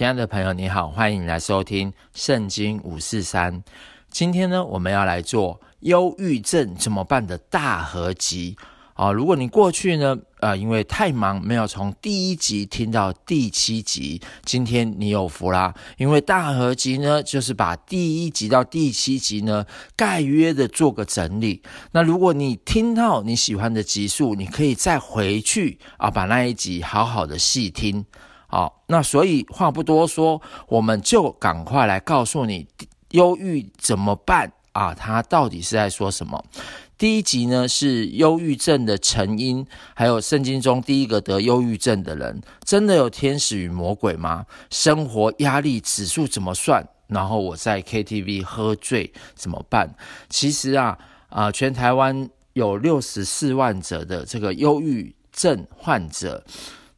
亲爱的朋友，你好，欢迎你来收听《圣经五四三》。今天呢，我们要来做忧郁症怎么办的大合集。啊，如果你过去呢，呃，因为太忙，没有从第一集听到第七集，今天你有福啦，因为大合集呢，就是把第一集到第七集呢，概约的做个整理。那如果你听到你喜欢的集数，你可以再回去啊，把那一集好好的细听。好，那所以话不多说，我们就赶快来告诉你，忧郁怎么办啊？他到底是在说什么？第一集呢，是忧郁症的成因，还有圣经中第一个得忧郁症的人，真的有天使与魔鬼吗？生活压力指数怎么算？然后我在 KTV 喝醉怎么办？其实啊，啊、全台湾有六十四万者的这个忧郁症患者，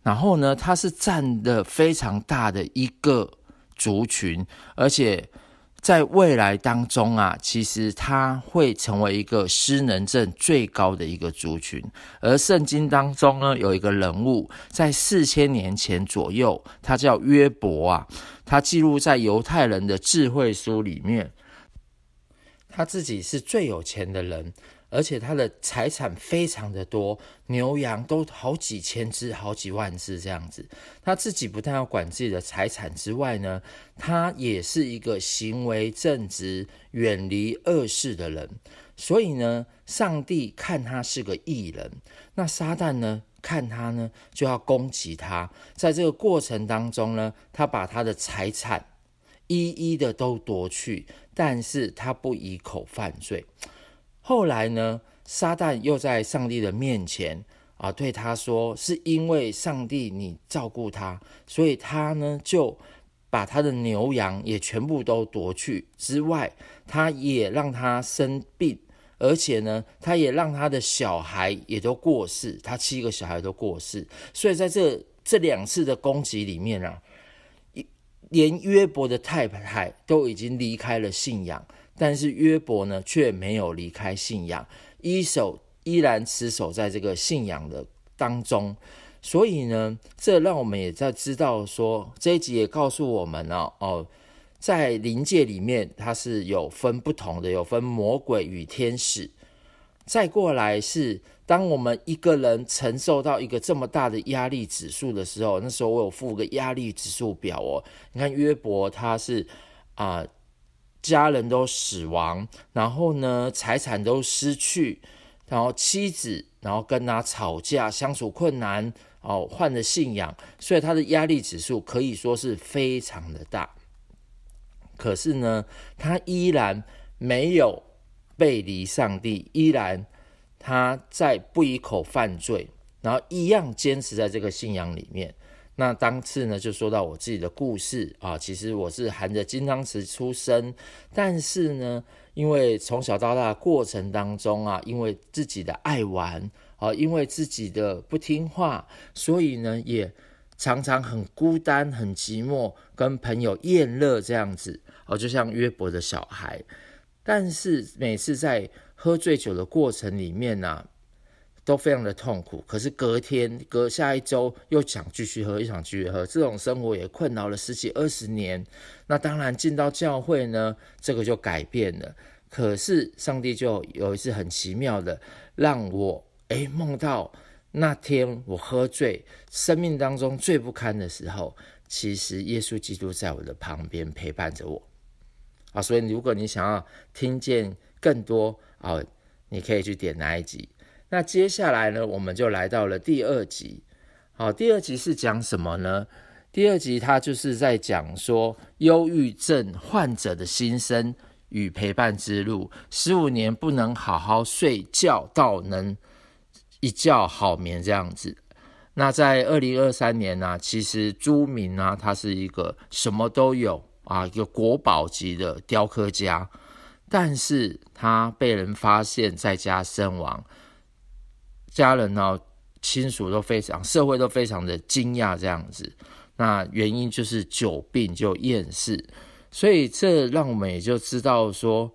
然后呢，它是占的非常大的一个族群，而且。在未来当中啊，其实它会成为一个失能症最高的一个族群。而圣经当中呢，有一个人物，在四千年前左右，他叫约伯啊，他记录在犹太人的智慧书里面，他自己是最有钱的人。而且他的财产非常的多，牛羊都好几千只、好几万只这样子。他自己不但要管自己的财产之外呢，他也是一个行为正直、远离恶事的人。所以呢，上帝看他是个义人，那撒旦呢，看他呢就要攻击他。在这个过程当中呢，他把他的财产一一的都夺去，但是他不以口犯罪。后来呢，撒旦又在上帝的面前啊，对他说：“是因为上帝你照顾他，所以他呢就把他的牛羊也全部都夺去。之外，他也让他生病，而且呢，他也让他的小孩也都过世，他七个小孩都过世。所以在这这两次的攻击里面啊，连约伯的太太都已经离开了信仰。”但是约伯呢，却没有离开信仰，依守依然持守在这个信仰的当中。所以呢，这让我们也在知道说，这一集也告诉我们哦，哦，在灵界里面，它是有分不同的，有分魔鬼与天使。再过来是，当我们一个人承受到一个这么大的压力指数的时候，那时候我有附个压力指数表哦。你看约伯他是啊。家人都死亡，然后呢，财产都失去，然后妻子，然后跟他吵架，相处困难，哦，换了信仰，所以他的压力指数可以说是非常的大。可是呢，他依然没有背离上帝，依然他在不以口犯罪，然后一样坚持在这个信仰里面。那当次呢，就说到我自己的故事啊，其实我是含着金汤匙出生，但是呢，因为从小到大的过程当中啊，因为自己的爱玩啊，因为自己的不听话，所以呢，也常常很孤单、很寂寞，跟朋友厌乐这样子哦，就像约伯的小孩。但是每次在喝醉酒的过程里面呢、啊。都非常的痛苦，可是隔天、隔下一周又想继续喝，又想继续喝，这种生活也困扰了十几二十年。那当然进到教会呢，这个就改变了。可是上帝就有一次很奇妙的，让我诶梦到那天我喝醉，生命当中最不堪的时候，其实耶稣基督在我的旁边陪伴着我。啊，所以如果你想要听见更多啊，你可以去点那一集。那接下来呢，我们就来到了第二集。好，第二集是讲什么呢？第二集它就是在讲说忧郁症患者的心声与陪伴之路。十五年不能好好睡觉，到能一觉好眠这样子。那在二零二三年呢、其实朱明啊，他是一个什么都有啊，一个国宝级的雕刻家，但是他被人发现在家身亡。家人呢、亲属都非常，社会都非常的惊讶这样子。那原因就是久病就厌世，所以这让我们也就知道说，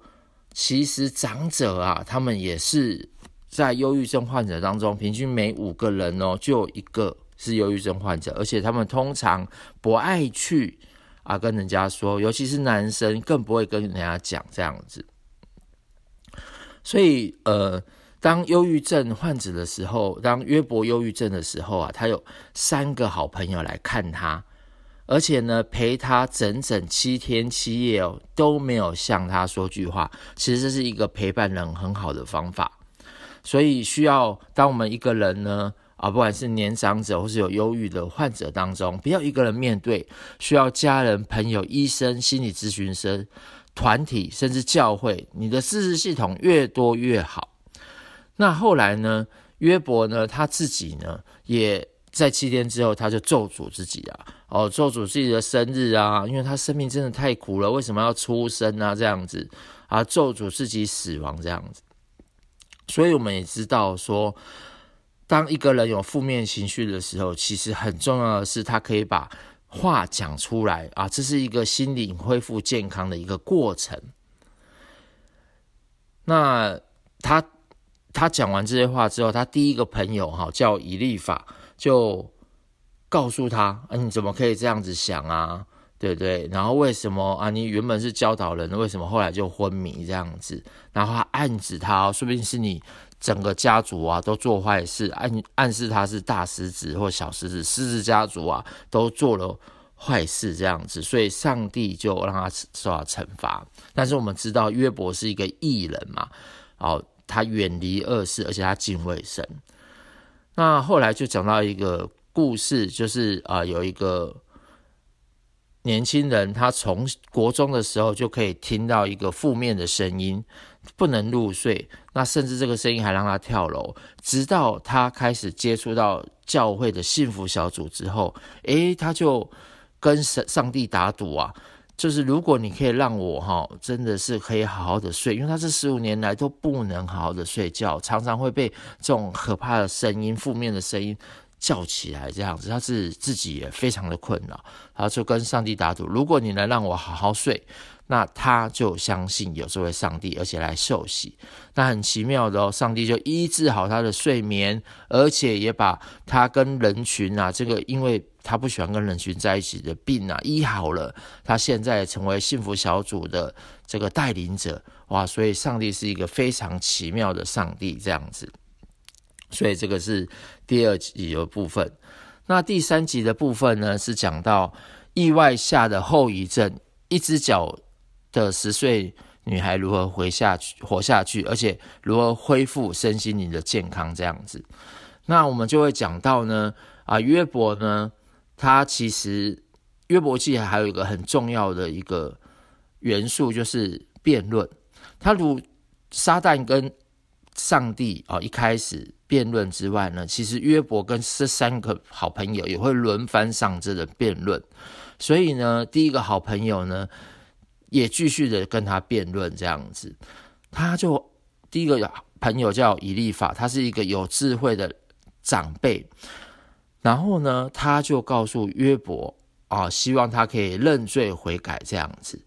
其实长者啊，他们也是在忧郁症患者当中，平均每五个人哦，就有一个是忧郁症患者，而且他们通常不爱去啊跟人家说，尤其是男生更不会跟人家讲这样子。所以呃，当忧郁症患者的时候，当约伯忧郁症的时候啊，他有三个好朋友来看他。而且呢，陪他整整七天七夜哦，都没有向他说句话。其实这是一个陪伴人很好的方法。所以需要当我们一个人呢，啊，不管是年长者或是有忧郁的患者当中，不要一个人面对，需要家人、朋友、医生、心理咨询师、团体，甚至教会，你的支持系统越多越好。那后来呢，约伯呢，他自己呢，也在七天之后，他就咒诅自己啊。哦，咒诅自己的生日啊，因为他生命真的太苦了，为什么要出生啊？这样子啊，咒诅自己死亡这样子。所以我们也知道说，当一个人有负面情绪的时候，其实很重要的是他可以把话讲出来啊，这是一个心理恢复健康的一个过程。那他他讲完这些话之后，他第一个朋友哈叫以利法就。告诉他啊，你怎么可以这样子想啊？对不对？然后为什么啊？你原本是教导人，为什么后来就昏迷这样子？然后他暗指他，说不定是你整个家族啊都做坏事，暗暗示他是大狮子或小狮子，狮子家族啊都做了坏事这样子，所以上帝就让他受到惩罚。但是我们知道约伯是一个义人嘛，哦，他远离恶事，而且他敬畏神。那后来就讲到一个。故事就是啊、有一个年轻人，他从国中的时候就可以听到一个负面的声音，不能入睡。那甚至这个声音还让他跳楼，直到他开始接触到教会的幸福小组之后，诶，他就跟上上帝打赌啊，就是如果你可以让我哈，真的是可以好好的睡，因为他这十五年来都不能好好的睡觉，常常会被这种可怕的声音、负面的声音。叫起来这样子，他是自己也非常的困扰，他就跟上帝打赌：如果你能让我好好睡，那他就相信有这位上帝，而且来受洗。那很奇妙的哦，上帝就医治好他的睡眠，而且也把他跟人群啊这个，因为他不喜欢跟人群在一起的病啊医好了。他现在成为幸福小组的这个带领者，哇！所以上帝是一个非常奇妙的上帝，这样子。所以这个是第二集的部分。那第三集的部分呢，是讲到意外下的后遗症，一只脚的十岁女孩如何活下去，活下去，而且如何恢复身心灵的健康这样子。那我们就会讲到呢，啊，约伯呢，他其实约伯记还有一个很重要的一个元素，就是辩论。他如撒旦跟上帝啊，一开始。辩论之外呢，其实约伯跟这三个好朋友也会轮番上这的辩论，所以呢，第一个好朋友呢也继续的跟他辩论这样子，他就第一个朋友叫以利法，他是一个有智慧的长辈，然后呢，他就告诉约伯啊，希望他可以认罪悔改这样子。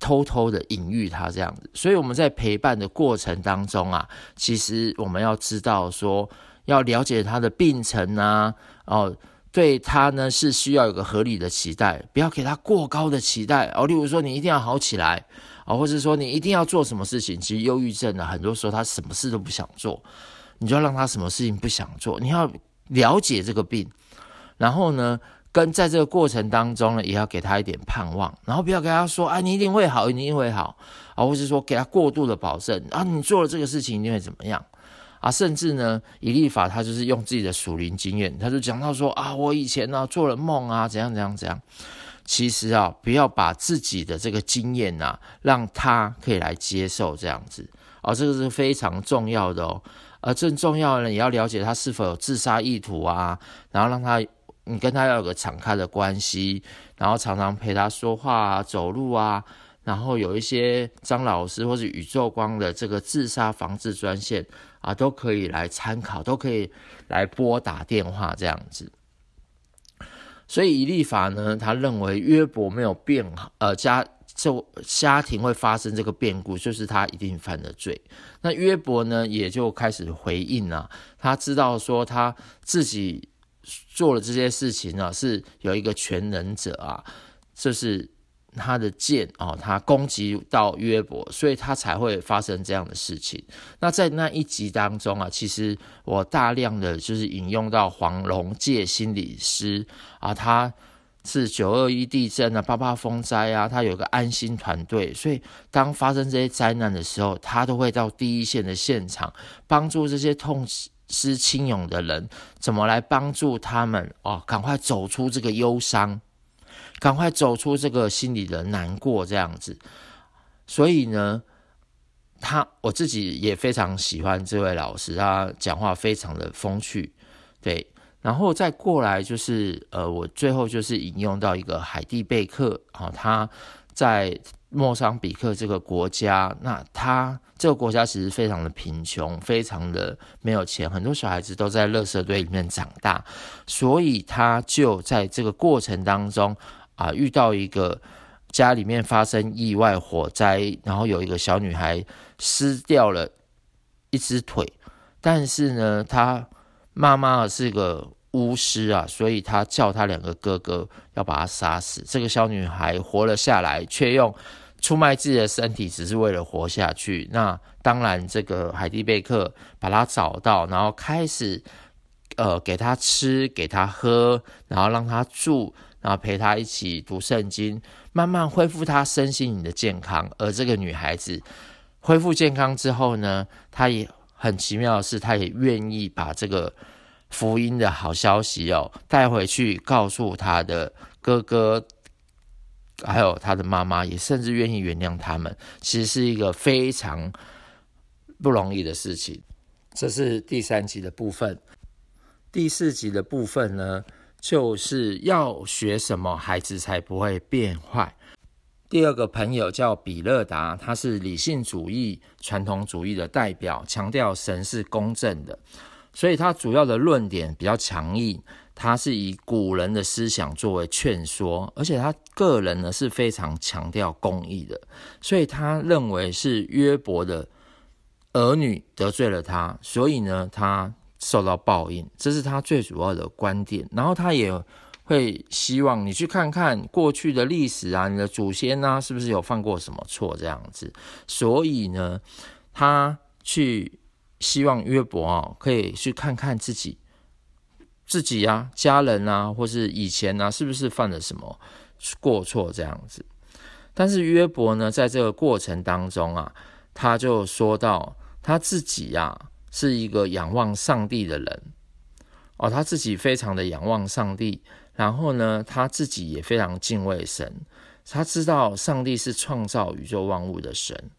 偷偷的隐喻他这样子，所以我们在陪伴的过程当中啊，其实我们要知道说，要了解他的病程啊，哦，对他呢是需要有个合理的期待，不要给他过高的期待哦。例如说，你一定要好起来啊，或者说你一定要做什么事情。其实忧郁症呢，很多时候他什么事都不想做，你就让他什么事情不想做。你要了解这个病，然后呢，跟在这个过程当中呢，也要给他一点盼望，然后不要跟他说啊，你一定会好，一定会好啊，或是说给他过度的保证啊，你做了这个事情一定会怎么样啊？甚至呢，以立法他就是用自己的属灵经验，他就讲到说啊，我以前呢、做了梦啊，怎样怎样怎样。其实啊，不要把自己的这个经验呐、啊，让他可以来接受这样子啊，这个是非常重要的哦。而、啊、更重要的呢，也要了解他是否有自杀意图啊，然后让他。你跟他要有个敞开的关系，然后常常陪他说话啊、走路啊，然后有一些张老师或是宇宙光的这个自杀防治专线啊，都可以来参考，都可以来拨打电话这样子。所以以立法呢，他认为约伯没有变好，呃，家就家庭会发生这个变故，就是他一定犯了罪。那约伯呢，也就开始回应啊，他知道说他自己。做了这些事情呢，是有一个全能者啊，这是他的剑哦，他攻击到约伯，所以他才会发生这样的事情。那在那一集当中啊，其实我大量的就是引用到黄龙介心理师啊，他。是九二一地震啊，八八风灾啊，他有个安心团队，所以当发生这些灾难的时候，他都会到第一线的现场，帮助这些痛失亲勇的人，怎么来帮助他们哦，赶快走出这个忧伤，赶快走出这个心里的难过，这样子。所以呢，他我自己也非常喜欢这位老师，他讲话非常的风趣，对。然后再过来就是，呃，我最后就是引用到一个海蒂贝克啊，他在莫桑比克这个国家，那他这个国家其实非常的贫穷，非常的没有钱，很多小孩子都在垃圾堆里面长大，所以他就在这个过程当中啊，遇到一个家里面发生意外火灾，然后有一个小女孩失掉了一只腿，但是呢，他。妈妈是个巫师啊，所以他叫他两个哥哥要把他杀死。这个小女孩活了下来，却用出卖自己的身体，只是为了活下去。那当然，这个海蒂贝克把他找到，然后开始呃给他吃，给他喝，然后让他住，然后陪他一起读圣经，慢慢恢复他身心灵的健康。而这个女孩子恢复健康之后呢，她也。很奇妙的是，她也愿意把这个福音的好消息哦带回去，告诉他的哥哥，还有他的妈妈，也甚至愿意原谅他们。其实是一个非常不容易的事情。这是第三集的部分。第四集的部分呢，就是要学什么，孩子才不会变坏。第二个朋友叫比勒达，他是理性主义、传统主义的代表，强调神是公正的，所以他主要的论点比较强硬。他是以古人的思想作为劝说，而且他个人呢是非常强调公义的，所以他认为是约伯的儿女得罪了他，所以呢他受到报应，这是他最主要的观点。然后他也。会希望你去看看过去的历史啊，你的祖先啊，是不是有犯过什么错这样子？所以呢，他去希望约伯啊，可以去看看自己自己啊，家人啊，或是以前啊，是不是犯了什么过错这样子？但是约伯呢，在这个过程当中啊，他就说到他自己啊，是一个仰望上帝的人哦，他自己非常的仰望上帝。然后呢，他自己也非常敬畏神，他知道上帝是创造宇宙万物的神，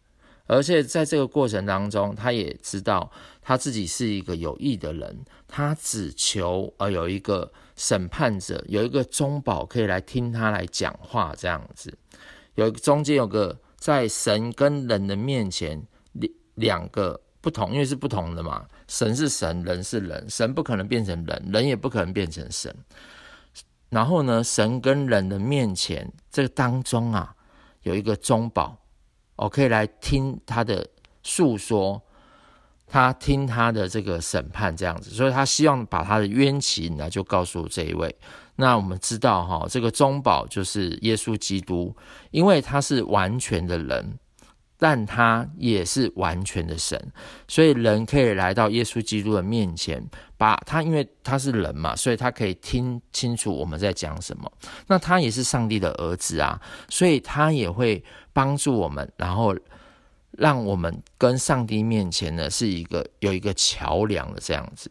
而且在这个过程当中，他也知道他自己是一个有义的人，他只求呃有一个审判者，有一个中保可以来听他来讲话这样子，有中间有个在神跟人的面前两两个不同，因为是不同的嘛，神是神，人是人，神不可能变成人，人也不可能变成神。然后呢，神跟人的面前，这个当中啊，有一个中保，我可以来听他的诉说，他听他的这个审判这样子，所以他希望把他的冤情呢，就告诉这一位。那我们知道哈，这个中保就是耶稣基督，因为他是完全的人。但他也是完全的神，所以人可以来到耶稣基督的面前，把他，因为他是人嘛，所以他可以听清楚我们在讲什么。那他也是上帝的儿子啊，所以他也会帮助我们，然后让我们跟上帝面前呢是一个有一个桥梁的这样子。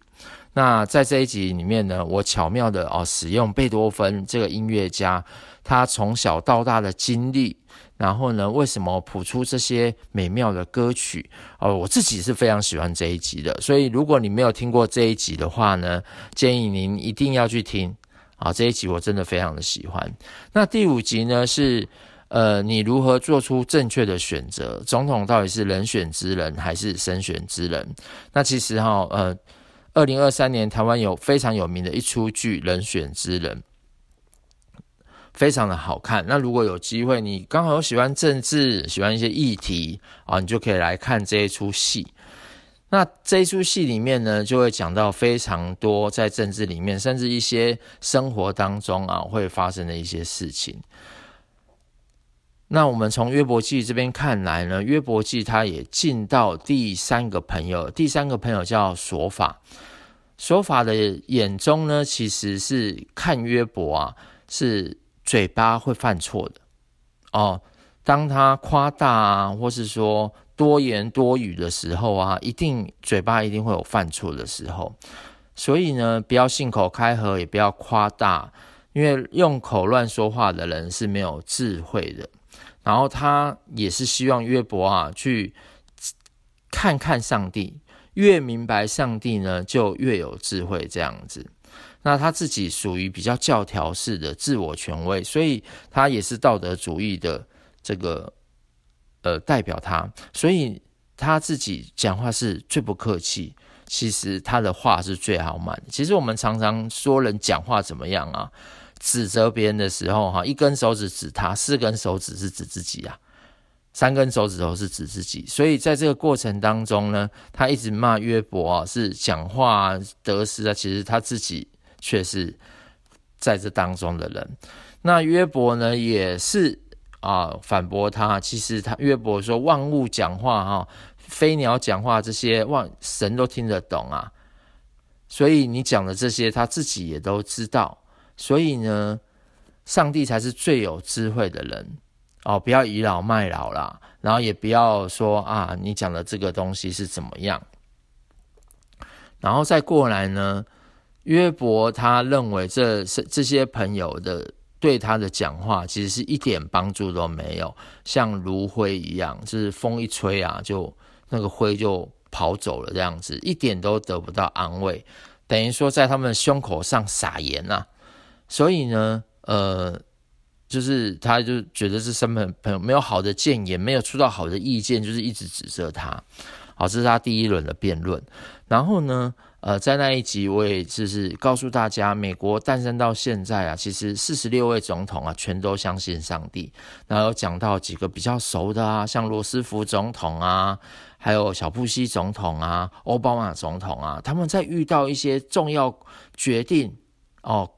那在这一集里面呢，我巧妙的哦使用贝多芬这个音乐家，他从小到大的经历。然后呢，为什么谱出这些美妙的歌曲？哦，我自己是非常喜欢这一集的。所以，如果你没有听过这一集的话呢，建议您一定要去听。啊，这一集我真的非常的喜欢。那第五集呢，是呃，你如何做出正确的选择？总统到底是人选之人还是神选之人？那其实哈，呃，二零二三年台湾有非常有名的一出剧《人选之人》。非常的好看。那如果有机会，你刚好喜欢政治、喜欢一些议题啊，你就可以来看这一出戏。那这一出戏里面呢，就会讲到非常多在政治里面，甚至一些生活当中啊会发生的一些事情。那我们从约伯记这边看来呢，约伯记他也进到第三个朋友，第三个朋友叫索法。索法的眼中呢，其实是看约伯啊，是嘴巴会犯错的哦。当他夸大啊，或是说多言多语的时候啊，一定嘴巴一定会有犯错的时候。所以呢，不要信口开河，也不要夸大，因为用口乱说话的人是没有智慧的。然后他也是希望约伯啊，去看看上帝，越明白上帝呢，就越有智慧这样子。那他自己属于比较教条式的自我权威，所以他也是道德主义的这个呃代表他，所以他自己讲话是最不客气。其实他的话是最好满。其实我们常常说人讲话怎么样啊？指责别人的时候，哈，一根手指指他，四根手指是指自己啊，三根手指头是指自己。所以在这个过程当中呢，他一直骂约伯啊，是讲话得失啊，其实他自己却是在这当中的人。那约伯呢，也是啊反驳他，其实他约伯说万物讲话哈，飞鸟讲话这些万神都听得懂啊，所以你讲的这些，他自己也都知道。所以呢，上帝才是最有智慧的人哦！不要倚老卖老啦，然后也不要说啊，你讲的这个东西是怎么样。然后再过来呢，约伯他认为这是这些朋友的对他的讲话，其实是一点帮助都没有，像炉灰一样，就是风一吹啊，就那个灰就跑走了这样子，一点都得不到安慰，等于说在他们胸口上撒盐呐。所以呢，呃，就是他就觉得这身边朋友没有好的建言，没有出到好的意见，就是一直指责他。好，这是他第一轮的辩论。然后呢，呃，在那一集我也就是告诉大家，美国诞生到现在啊，其实四十六位总统啊，全都相信上帝。然后有讲到几个比较熟的啊，像罗斯福总统啊，还有小布希总统啊，奥巴马总统啊，他们在遇到一些重要决定哦。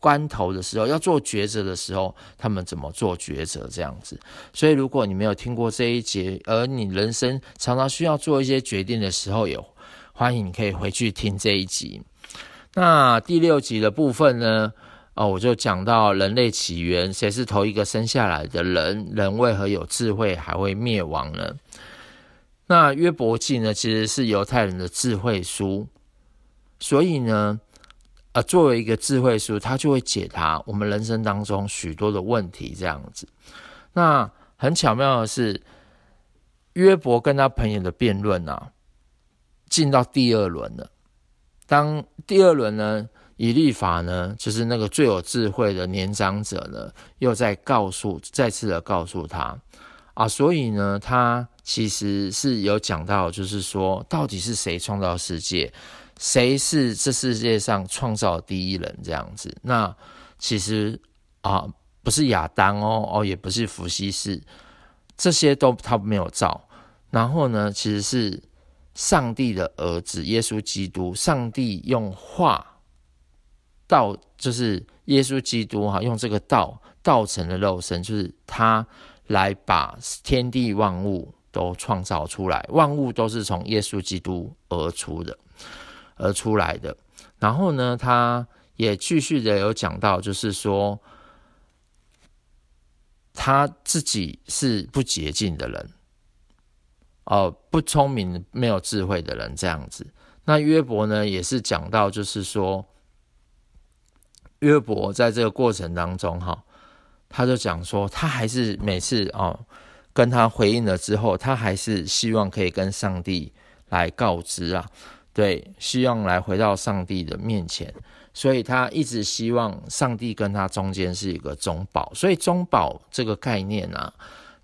关头的时候，要做抉择的时候，他们怎么做抉择？这样子。所以，如果你没有听过这一节，而你人生常常需要做一些决定的时候，有欢迎你可以回去听这一集。那第六集的部分呢？哦，我就讲到人类起源，谁是头一个生下来的人？人为何有智慧还会灭亡呢？那约伯记呢，其实是犹太人的智慧书，所以呢。呃，作为一个智慧书，它就会解答我们人生当中许多的问题，这样子。那很巧妙的是，约伯跟他朋友的辩论啊，进到第二轮了。当第二轮呢，以利法呢，就是那个最有智慧的年长者呢，又在告诉，再次的告诉他啊，所以呢，他其实是有讲到，就是说，到底是谁创造世界？谁是这世界上创造第一人？这样子，那其实啊，不是亚当哦，哦，也不是伏羲氏，这些都他没有造。然后呢，其实是上帝的儿子耶稣基督，上帝用话道，就是耶稣基督哈，用这个道道成了肉身，就是他来把天地万物都创造出来，万物都是从耶稣基督而出的。而出来的，然后呢，他也继续的有讲到，就是说他自己是不洁净的人，哦、不聪明、没有智慧的人这样子。那约伯呢，也是讲到，就是说约伯在这个过程当中，哈，他就讲说，他还是每次哦跟他回应了之后，他还是希望可以跟上帝来告知啊。对，希望来回到上帝的面前，所以他一直希望上帝跟他中间是一个中保。所以中保这个概念啊，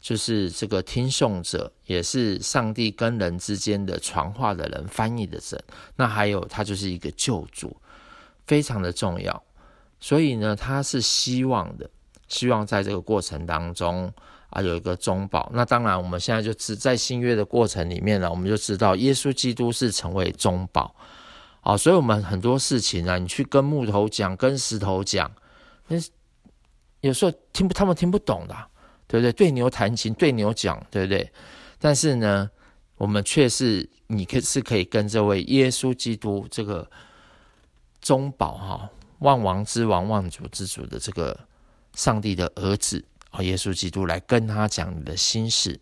就是这个听讼者，也是上帝跟人之间的传话的人、翻译的人。那还有他就是一个救主，非常的重要。所以呢，他是希望的，希望在这个过程当中。啊，有一个中保。那当然，我们现在就只在新约的过程里面呢，我们就知道耶稣基督是成为中保。啊，所以我们很多事情啊，你去跟木头讲，跟石头讲，那有时候听不，他们听不懂的。对不对？对牛弹琴，对牛讲，对不对？但是呢，我们却是你可是可以跟这位耶稣基督这个中保哈，万王之王、万主之主的这个上帝的儿子耶稣基督来跟他讲你的心事。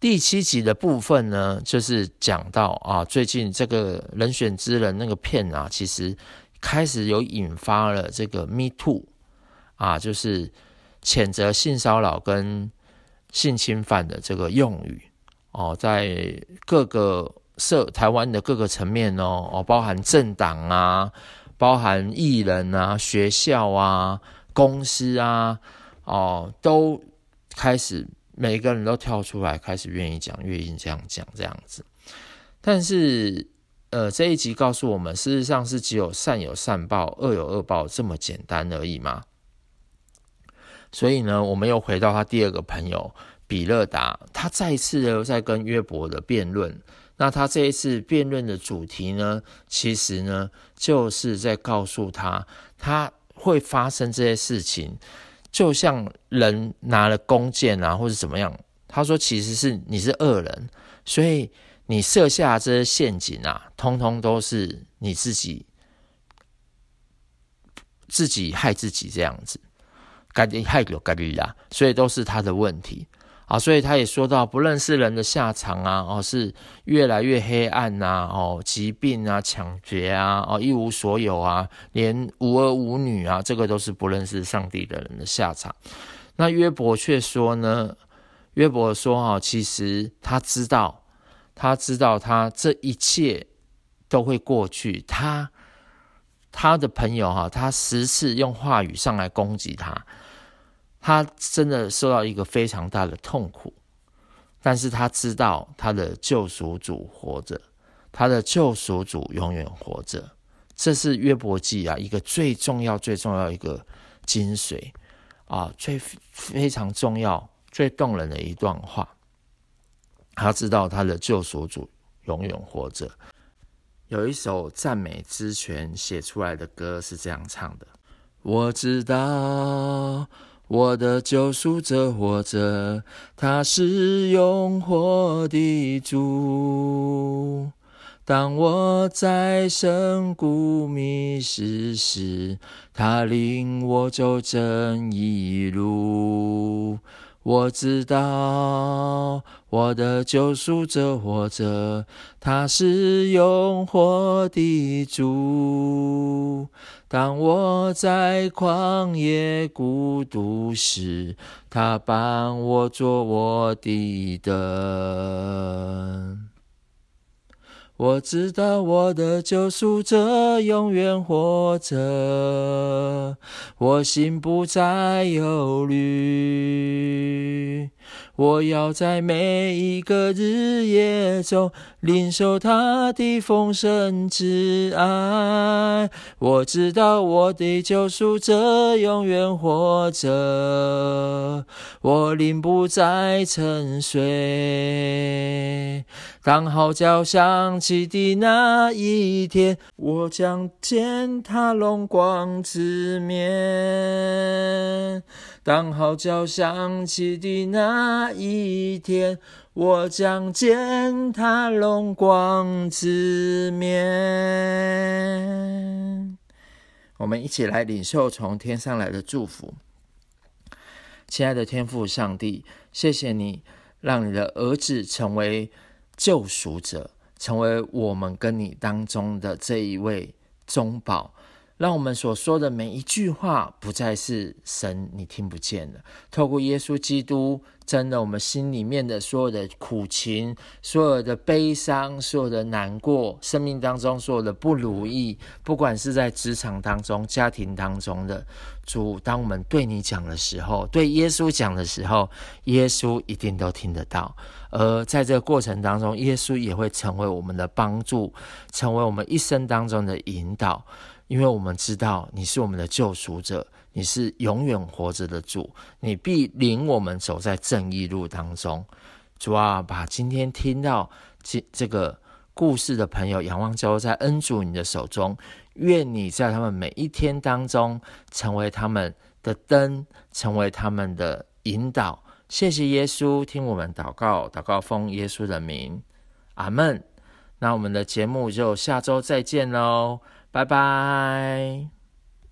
第七集的部分呢，就是讲到啊，最近这个人选之人那个片啊，其实开始有引发了这个 Me Too 啊，就是谴责性骚扰跟性侵犯的这个用语哦，在各个社台湾的各个层面哦，哦，包含政党啊，包含艺人啊，学校啊，公司啊，哦，都开始。每个人都跳出来，开始愿意讲，愿意这样讲这样子。但是，呃，这一集告诉我们，事实上是只有善有善报，恶有恶报这么简单而已吗？所以呢，我们又回到他第二个朋友比勒达，他再一次又在跟约伯的辩论。那他这一次辩论的主题呢，其实呢，就是在告诉他，他会发生这些事情。就像人拿了弓箭啊，或者怎么样，他说其实是你是恶人，所以你设下这些陷阱啊，通通都是你自己自己害自己这样子，该害有该利啊，所以都是他的问题。啊，所以他也说到，不认识人的下场啊，哦，是越来越黑暗呐，哦，疾病啊，抢劫啊，哦，一无所有啊，连无儿无女啊，这个都是不认识上帝的人的下场。那约伯却说呢，约伯说哈，其实他知道，他知道他这一切都会过去。他他的朋友哈，他十次用话语上来攻击他。他真的受到一个非常大的痛苦，但是他知道他的救赎主活着，他的救赎主永远活着，这是约伯记啊一个最重要、最重要一个精髓啊，最非常重要、最动人的一段话。他知道他的救赎主永远活着。有一首赞美之泉写出来的歌是这样唱的：我知道。我的救赎者活着，他是永活的主。当我在深谷迷失时，他领我走正义路。我知道我的救赎者活着，他是永活的主。当我在旷野孤独时，他帮我做我的灯。我知道我的救赎者永远活着，我心不再忧虑。我要在每一个日夜中领受他的丰盛之爱。我知道我的救赎者永远活着，我灵不再沉睡。当号角响起的那一天，我将见他荣光之面。当号角响起的那一天，我将见他荣光之面。我们一起来领受从天上来的祝福，亲爱的天父上帝，谢谢你让你的儿子成为救赎者，成为我们跟你当中的这一位中保。让我们所说的每一句话，不再是神你听不见的。透过耶稣基督，真的，我们心里面的所有的苦情、所有的悲伤、所有的难过，生命当中所有的不如意，不管是在职场当中、家庭当中的主，当我们对你讲的时候，对耶稣讲的时候，耶稣一定都听得到。而在这个过程当中，耶稣也会成为我们的帮助，成为我们一生当中的引导。因为我们知道你是我们的救赎者，你是永远活着的主，你必领我们走在正义路当中。主啊，把今天听到这这个故事的朋友，仰望交在恩主你的手中，愿你在他们每一天当中成为他们的灯，成为他们的引导。谢谢耶稣，听我们祷告，祷告奉耶稣的名，阿门。那我们的节目就下周再见喽，拜拜。